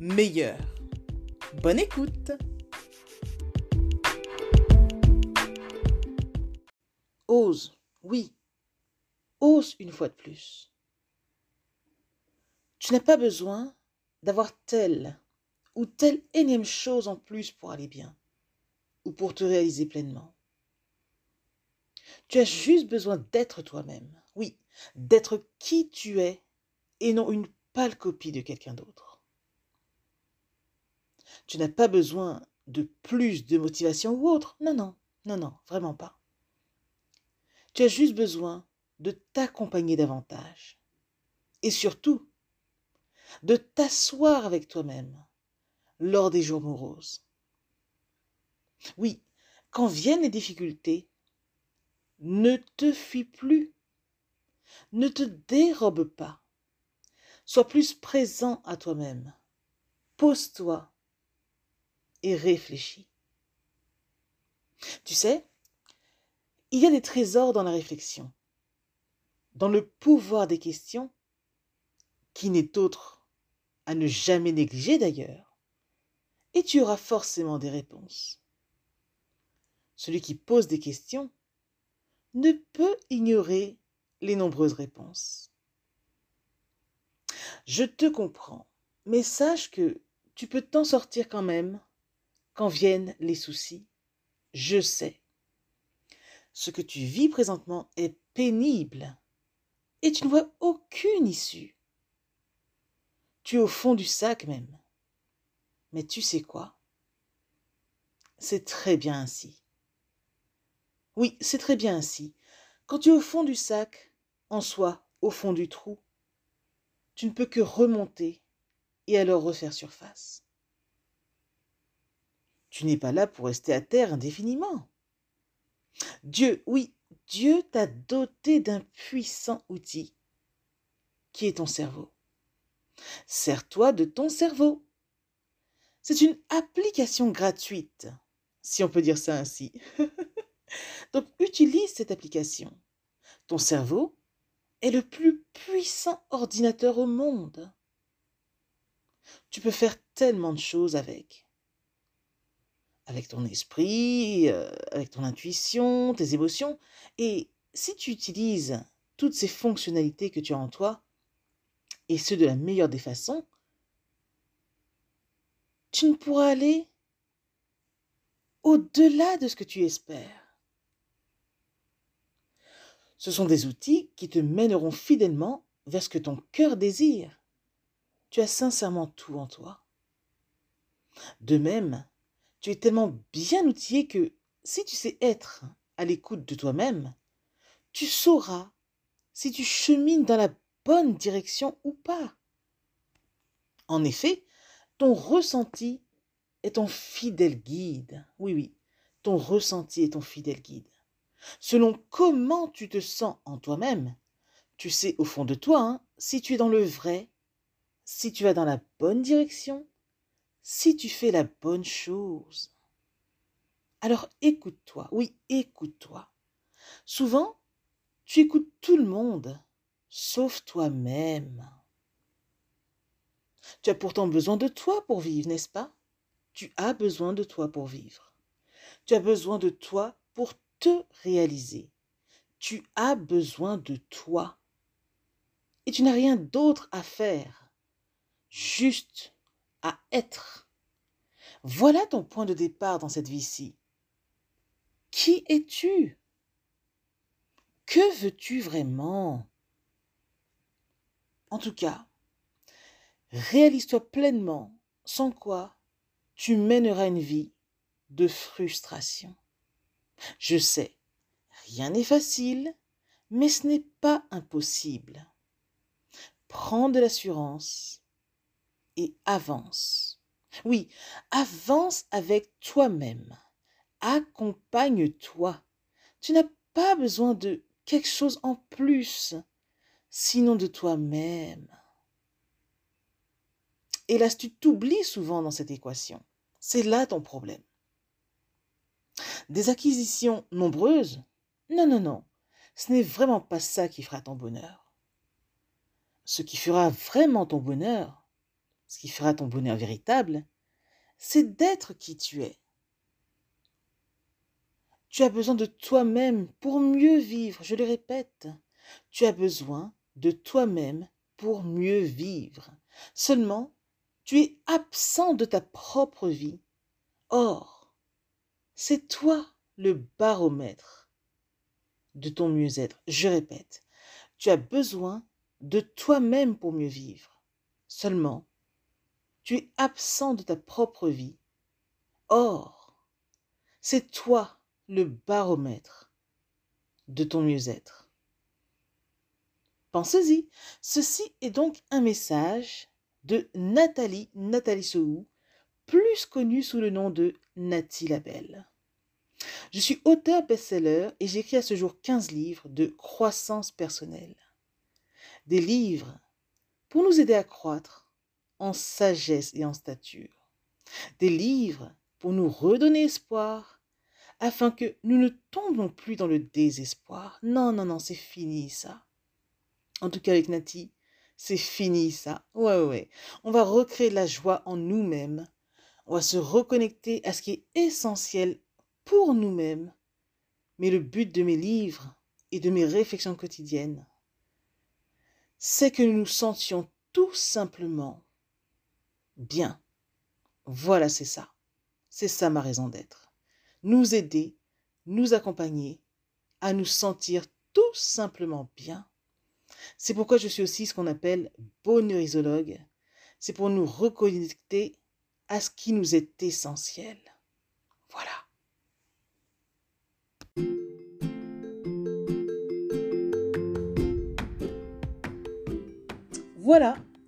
meilleur. Bonne écoute Ose, oui, ose une fois de plus. Tu n'as pas besoin d'avoir tel ou telle énième chose en plus pour aller bien ou pour te réaliser pleinement. Tu as juste besoin d'être toi-même, oui, d'être qui tu es et non une pâle copie de quelqu'un d'autre. Tu n'as pas besoin de plus de motivation ou autre, non, non, non, non, vraiment pas. Tu as juste besoin de t'accompagner davantage. Et surtout de t'asseoir avec toi-même lors des jours moroses. Oui, quand viennent les difficultés, ne te fuis plus, ne te dérobe pas, sois plus présent à toi-même, pose-toi et réfléchis. Tu sais, il y a des trésors dans la réflexion, dans le pouvoir des questions, qui n'est autre à ne jamais négliger d'ailleurs et tu auras forcément des réponses. Celui qui pose des questions ne peut ignorer les nombreuses réponses. Je te comprends, mais sache que tu peux t'en sortir quand même quand viennent les soucis. Je sais. Ce que tu vis présentement est pénible et tu ne vois aucune issue. Tu es au fond du sac même. Mais tu sais quoi? C'est très bien ainsi. Oui, c'est très bien ainsi. Quand tu es au fond du sac, en soi, au fond du trou, tu ne peux que remonter et alors refaire surface. Tu n'es pas là pour rester à terre indéfiniment. Dieu, oui, Dieu t'a doté d'un puissant outil qui est ton cerveau. Sers-toi de ton cerveau. C'est une application gratuite, si on peut dire ça ainsi. Donc utilise cette application. Ton cerveau est le plus puissant ordinateur au monde. Tu peux faire tellement de choses avec. Avec ton esprit, euh, avec ton intuition, tes émotions. Et si tu utilises toutes ces fonctionnalités que tu as en toi, et ce de la meilleure des façons, tu ne pourras aller au-delà de ce que tu espères. Ce sont des outils qui te mèneront fidèlement vers ce que ton cœur désire. Tu as sincèrement tout en toi. De même, tu es tellement bien outillé que si tu sais être à l'écoute de toi-même, tu sauras si tu chemines dans la bonne direction ou pas. En effet, ton ressenti est ton fidèle guide. Oui, oui, ton ressenti est ton fidèle guide. Selon comment tu te sens en toi-même, tu sais au fond de toi hein, si tu es dans le vrai, si tu vas dans la bonne direction, si tu fais la bonne chose. Alors écoute-toi, oui, écoute-toi. Souvent, tu écoutes tout le monde, sauf toi-même. Tu as pourtant besoin de toi pour vivre, n'est-ce pas? Tu as besoin de toi pour vivre. Tu as besoin de toi pour te réaliser. Tu as besoin de toi. Et tu n'as rien d'autre à faire, juste à être. Voilà ton point de départ dans cette vie-ci. Qui es-tu? Que veux-tu vraiment? En tout cas, réalise-toi pleinement, sans quoi tu mèneras une vie de frustration. Je sais, rien n'est facile, mais ce n'est pas impossible. Prends de l'assurance avance. Oui, avance avec toi-même. Accompagne-toi. Tu n'as pas besoin de quelque chose en plus, sinon de toi-même. Hélas, tu t'oublies souvent dans cette équation. C'est là ton problème. Des acquisitions nombreuses? Non, non, non. Ce n'est vraiment pas ça qui fera ton bonheur. Ce qui fera vraiment ton bonheur, ce qui fera ton bonheur véritable, c'est d'être qui tu es. Tu as besoin de toi-même pour mieux vivre, je le répète. Tu as besoin de toi-même pour mieux vivre. Seulement, tu es absent de ta propre vie. Or, c'est toi le baromètre de ton mieux-être. Je répète, tu as besoin de toi-même pour mieux vivre. Seulement, tu es absent de ta propre vie. Or, c'est toi le baromètre de ton mieux-être. Pensez-y, ceci est donc un message de Nathalie, Nathalie Sou, plus connue sous le nom de Nathalie Labelle. Je suis auteur best-seller et j'écris à ce jour 15 livres de croissance personnelle. Des livres pour nous aider à croître en sagesse et en stature. Des livres pour nous redonner espoir afin que nous ne tombions plus dans le désespoir. Non, non, non, c'est fini ça. En tout cas avec Nati, c'est fini ça. Ouais, ouais. On va recréer la joie en nous-mêmes. On va se reconnecter à ce qui est essentiel pour nous-mêmes. Mais le but de mes livres et de mes réflexions quotidiennes, c'est que nous nous sentions tout simplement bien. Voilà, c'est ça. C'est ça ma raison d'être. Nous aider, nous accompagner à nous sentir tout simplement bien. C'est pourquoi je suis aussi ce qu'on appelle bonheurisologue. C'est pour nous reconnecter à ce qui nous est essentiel. Voilà. Voilà,